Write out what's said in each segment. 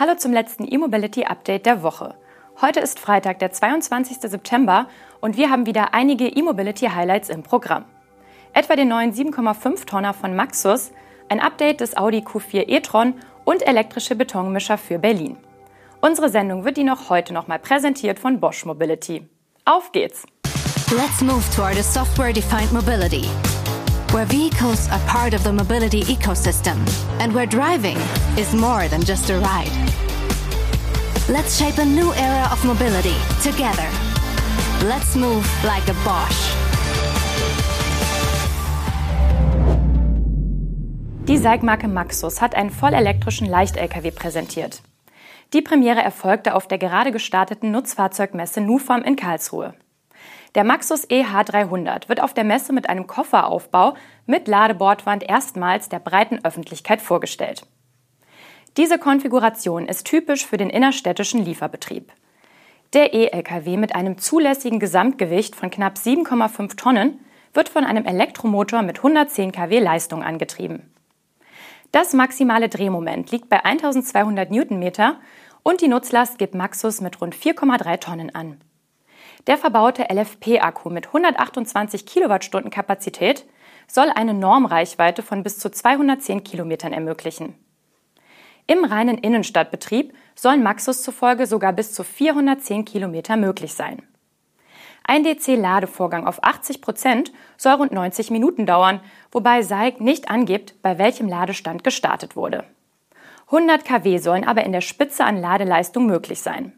Hallo zum letzten E-Mobility Update der Woche. Heute ist Freitag, der 22. September und wir haben wieder einige E-Mobility Highlights im Programm. Etwa den neuen 7,5 Tonner von Maxus, ein Update des Audi Q4 e-tron und elektrische Betonmischer für Berlin. Unsere Sendung wird Ihnen auch heute nochmal präsentiert von Bosch Mobility. Auf geht's! Let's move toward a software-defined mobility where vehicles are part of the mobility ecosystem and where driving is more than just a ride. Let's shape a new era of mobility together. Let's move like a Bosch. Die Seigmarke Maxus hat einen vollelektrischen Leicht-LKW präsentiert. Die Premiere erfolgte auf der gerade gestarteten Nutzfahrzeugmesse Nufam in Karlsruhe. Der Maxus EH300 wird auf der Messe mit einem Kofferaufbau mit Ladebordwand erstmals der breiten Öffentlichkeit vorgestellt. Diese Konfiguration ist typisch für den innerstädtischen Lieferbetrieb. Der E-Lkw mit einem zulässigen Gesamtgewicht von knapp 7,5 Tonnen wird von einem Elektromotor mit 110 kW Leistung angetrieben. Das maximale Drehmoment liegt bei 1200 Newtonmeter und die Nutzlast gibt Maxus mit rund 4,3 Tonnen an. Der verbaute LFP-Akku mit 128 Kilowattstunden Kapazität soll eine Normreichweite von bis zu 210 Kilometern ermöglichen. Im reinen Innenstadtbetrieb sollen Maxus zufolge sogar bis zu 410 Kilometer möglich sein. Ein DC-Ladevorgang auf 80 Prozent soll rund 90 Minuten dauern, wobei SAIC nicht angibt, bei welchem Ladestand gestartet wurde. 100 kW sollen aber in der Spitze an Ladeleistung möglich sein.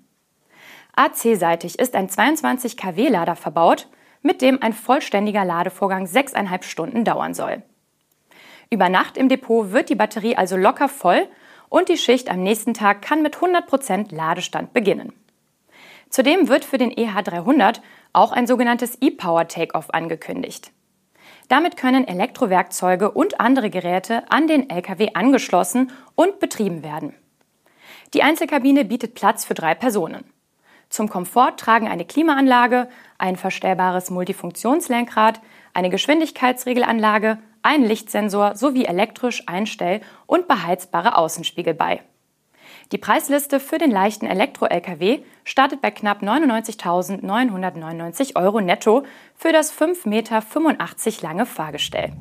AC-seitig ist ein 22 kW-Lader verbaut, mit dem ein vollständiger Ladevorgang 6,5 Stunden dauern soll. Über Nacht im Depot wird die Batterie also locker voll und die Schicht am nächsten Tag kann mit 100% Ladestand beginnen. Zudem wird für den EH300 auch ein sogenanntes E-Power Takeoff angekündigt. Damit können Elektrowerkzeuge und andere Geräte an den Lkw angeschlossen und betrieben werden. Die Einzelkabine bietet Platz für drei Personen. Zum Komfort tragen eine Klimaanlage, ein verstellbares Multifunktionslenkrad, eine Geschwindigkeitsregelanlage, ein Lichtsensor sowie elektrisch einstell- und beheizbare Außenspiegel bei. Die Preisliste für den leichten Elektro-Lkw startet bei knapp 99.999 Euro netto für das 5,85 Meter lange Fahrgestell.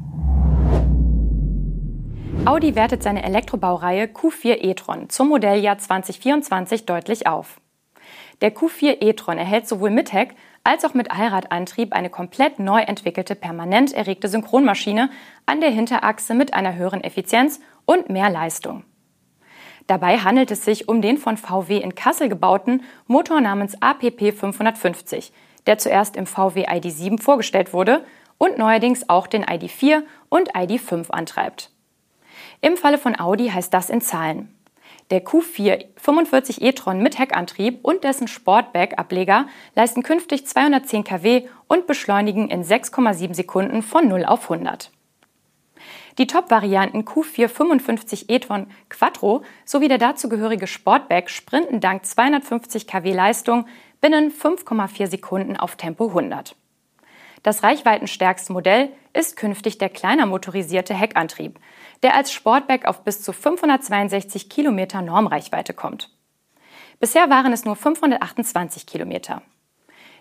Audi wertet seine Elektrobaureihe Q4 e-tron zum Modelljahr 2024 deutlich auf. Der Q4 e-tron erhält sowohl mit Heck als auch mit Allradantrieb eine komplett neu entwickelte permanent erregte Synchronmaschine an der Hinterachse mit einer höheren Effizienz und mehr Leistung. Dabei handelt es sich um den von VW in Kassel gebauten Motor namens APP 550, der zuerst im VW ID7 vorgestellt wurde und neuerdings auch den ID4 und ID5 antreibt. Im Falle von Audi heißt das in Zahlen. Der Q4 45 e-tron mit Heckantrieb und dessen Sportback-Ableger leisten künftig 210 kW und beschleunigen in 6,7 Sekunden von 0 auf 100. Die Top-Varianten Q4 55 e-tron Quattro sowie der dazugehörige Sportback sprinten dank 250 kW Leistung binnen 5,4 Sekunden auf Tempo 100. Das reichweitenstärkste Modell ist künftig der kleiner motorisierte Heckantrieb, der als Sportback auf bis zu 562 Kilometer Normreichweite kommt. Bisher waren es nur 528 Kilometer.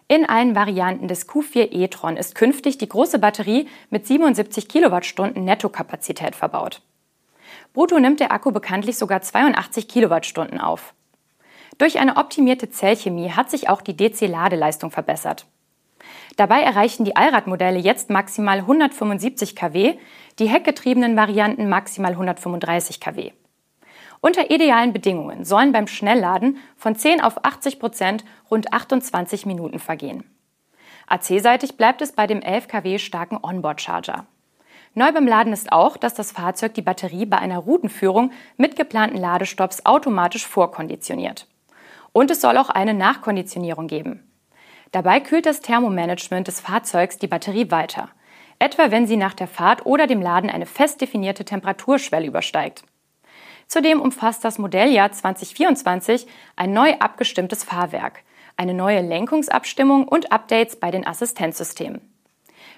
In allen Varianten des Q4 e-tron ist künftig die große Batterie mit 77 Kilowattstunden Nettokapazität verbaut. Brutto nimmt der Akku bekanntlich sogar 82 Kilowattstunden auf. Durch eine optimierte Zellchemie hat sich auch die DC-Ladeleistung verbessert. Dabei erreichen die Allradmodelle jetzt maximal 175 kW, die heckgetriebenen Varianten maximal 135 kW. Unter idealen Bedingungen sollen beim Schnellladen von 10 auf 80 Prozent rund 28 Minuten vergehen. AC-seitig bleibt es bei dem 11 kW starken Onboard-Charger. Neu beim Laden ist auch, dass das Fahrzeug die Batterie bei einer Routenführung mit geplanten Ladestopps automatisch vorkonditioniert. Und es soll auch eine Nachkonditionierung geben. Dabei kühlt das Thermomanagement des Fahrzeugs die Batterie weiter, etwa wenn sie nach der Fahrt oder dem Laden eine fest definierte Temperaturschwelle übersteigt. Zudem umfasst das Modelljahr 2024 ein neu abgestimmtes Fahrwerk, eine neue Lenkungsabstimmung und Updates bei den Assistenzsystemen.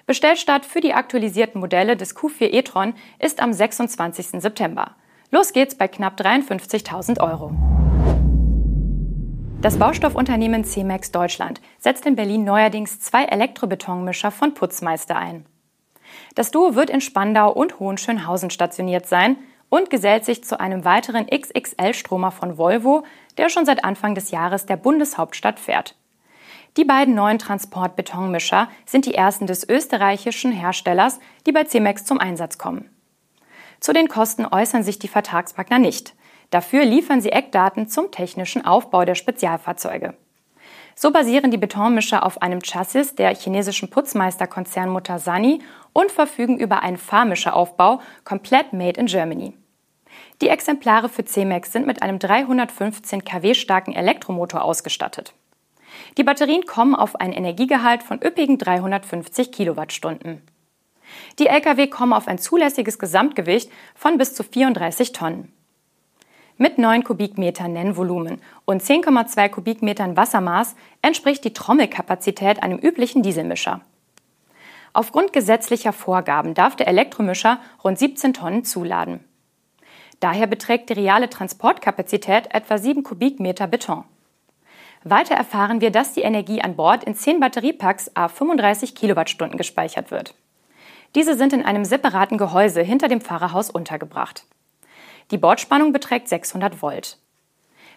Bestellstart für die aktualisierten Modelle des Q4 e-tron ist am 26. September. Los geht's bei knapp 53.000 Euro. Das Baustoffunternehmen CEMEX Deutschland setzt in Berlin neuerdings zwei Elektrobetonmischer von Putzmeister ein. Das Duo wird in Spandau und Hohenschönhausen stationiert sein und gesellt sich zu einem weiteren XXL-Stromer von Volvo, der schon seit Anfang des Jahres der Bundeshauptstadt fährt. Die beiden neuen Transportbetonmischer sind die ersten des österreichischen Herstellers, die bei CEMEX zum Einsatz kommen. Zu den Kosten äußern sich die Vertragspartner nicht. Dafür liefern sie Eckdaten zum technischen Aufbau der Spezialfahrzeuge. So basieren die Betonmischer auf einem Chassis der chinesischen Putzmeisterkonzernmutter Sani und verfügen über einen Fahrmischeraufbau komplett made in Germany. Die Exemplare für CMAX sind mit einem 315 kW starken Elektromotor ausgestattet. Die Batterien kommen auf einen Energiegehalt von üppigen 350 Kilowattstunden. Die Lkw kommen auf ein zulässiges Gesamtgewicht von bis zu 34 Tonnen. Mit 9 Kubikmetern Nennvolumen und 10,2 Kubikmetern Wassermaß entspricht die Trommelkapazität einem üblichen Dieselmischer. Aufgrund gesetzlicher Vorgaben darf der Elektromischer rund 17 Tonnen zuladen. Daher beträgt die reale Transportkapazität etwa 7 Kubikmeter Beton. Weiter erfahren wir, dass die Energie an Bord in 10 Batteriepacks a 35 Kilowattstunden gespeichert wird. Diese sind in einem separaten Gehäuse hinter dem Fahrerhaus untergebracht. Die Bordspannung beträgt 600 Volt.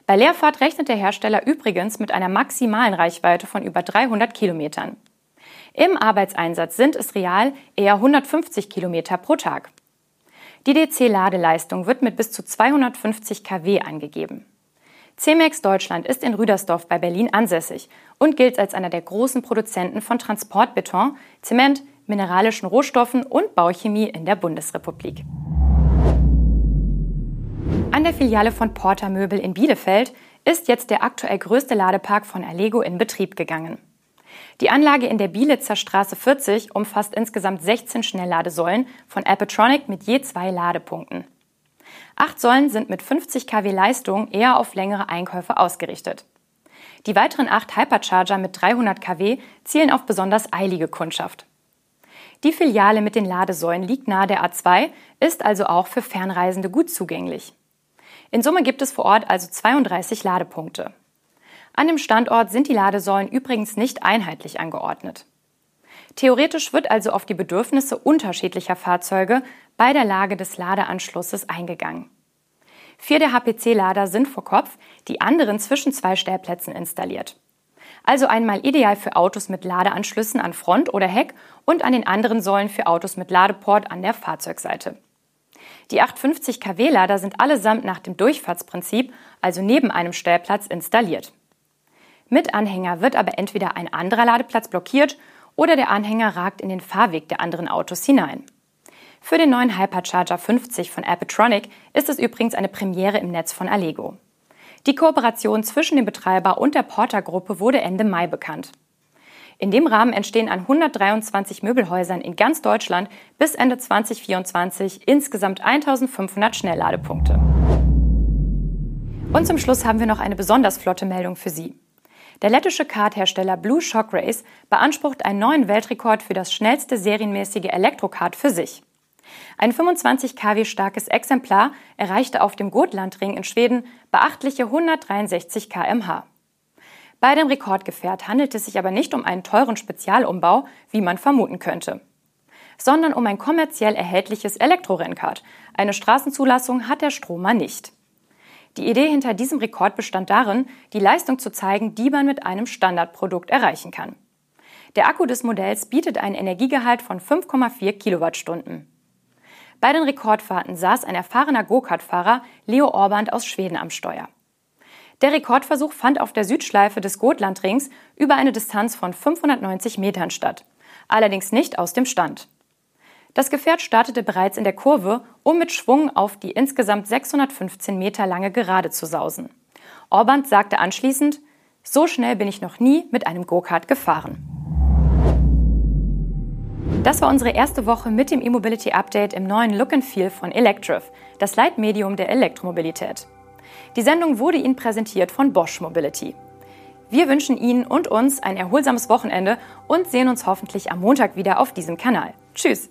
Bei Leerfahrt rechnet der Hersteller übrigens mit einer maximalen Reichweite von über 300 Kilometern. Im Arbeitseinsatz sind es real eher 150 Kilometer pro Tag. Die DC-Ladeleistung wird mit bis zu 250 kW angegeben. CEMEX Deutschland ist in Rüdersdorf bei Berlin ansässig und gilt als einer der großen Produzenten von Transportbeton, Zement, mineralischen Rohstoffen und Bauchemie in der Bundesrepublik. Der Filiale von Porter Möbel in Bielefeld ist jetzt der aktuell größte Ladepark von Allego in Betrieb gegangen. Die Anlage in der Bielitzer Straße 40 umfasst insgesamt 16 Schnellladesäulen von Alpetronic mit je zwei Ladepunkten. Acht Säulen sind mit 50 kW Leistung eher auf längere Einkäufe ausgerichtet. Die weiteren acht Hypercharger mit 300 kW zielen auf besonders eilige Kundschaft. Die Filiale mit den Ladesäulen liegt nahe der A2, ist also auch für Fernreisende gut zugänglich. In Summe gibt es vor Ort also 32 Ladepunkte. An dem Standort sind die Ladesäulen übrigens nicht einheitlich angeordnet. Theoretisch wird also auf die Bedürfnisse unterschiedlicher Fahrzeuge bei der Lage des Ladeanschlusses eingegangen. Vier der HPC-Lader sind vor Kopf, die anderen zwischen zwei Stellplätzen installiert. Also einmal ideal für Autos mit Ladeanschlüssen an Front oder Heck und an den anderen Säulen für Autos mit Ladeport an der Fahrzeugseite. Die 850 kW-Lader sind allesamt nach dem Durchfahrtsprinzip, also neben einem Stellplatz, installiert. Mit Anhänger wird aber entweder ein anderer Ladeplatz blockiert oder der Anhänger ragt in den Fahrweg der anderen Autos hinein. Für den neuen Hypercharger 50 von Appetronic ist es übrigens eine Premiere im Netz von Allego. Die Kooperation zwischen dem Betreiber und der Porter-Gruppe wurde Ende Mai bekannt. In dem Rahmen entstehen an 123 Möbelhäusern in ganz Deutschland bis Ende 2024 insgesamt 1500 Schnellladepunkte. Und zum Schluss haben wir noch eine besonders flotte Meldung für Sie. Der lettische Karthersteller Blue Shock Race beansprucht einen neuen Weltrekord für das schnellste serienmäßige Elektrokart für sich. Ein 25 kW starkes Exemplar erreichte auf dem Gotlandring in Schweden beachtliche 163 kmh. Bei dem Rekordgefährt handelt es sich aber nicht um einen teuren Spezialumbau, wie man vermuten könnte, sondern um ein kommerziell erhältliches Elektrorennrad. Eine Straßenzulassung hat der Stromer nicht. Die Idee hinter diesem Rekord bestand darin, die Leistung zu zeigen, die man mit einem Standardprodukt erreichen kann. Der Akku des Modells bietet einen Energiegehalt von 5,4 Kilowattstunden. Bei den Rekordfahrten saß ein erfahrener Go-Kart-Fahrer Leo Orband aus Schweden am Steuer. Der Rekordversuch fand auf der Südschleife des Gotlandrings über eine Distanz von 590 Metern statt, allerdings nicht aus dem Stand. Das Gefährt startete bereits in der Kurve, um mit Schwung auf die insgesamt 615 Meter lange Gerade zu sausen. Orband sagte anschließend, so schnell bin ich noch nie mit einem Go-Kart gefahren. Das war unsere erste Woche mit dem E-Mobility Update im neuen Look and Feel von Electriv, das Leitmedium der Elektromobilität. Die Sendung wurde Ihnen präsentiert von Bosch Mobility. Wir wünschen Ihnen und uns ein erholsames Wochenende und sehen uns hoffentlich am Montag wieder auf diesem Kanal. Tschüss!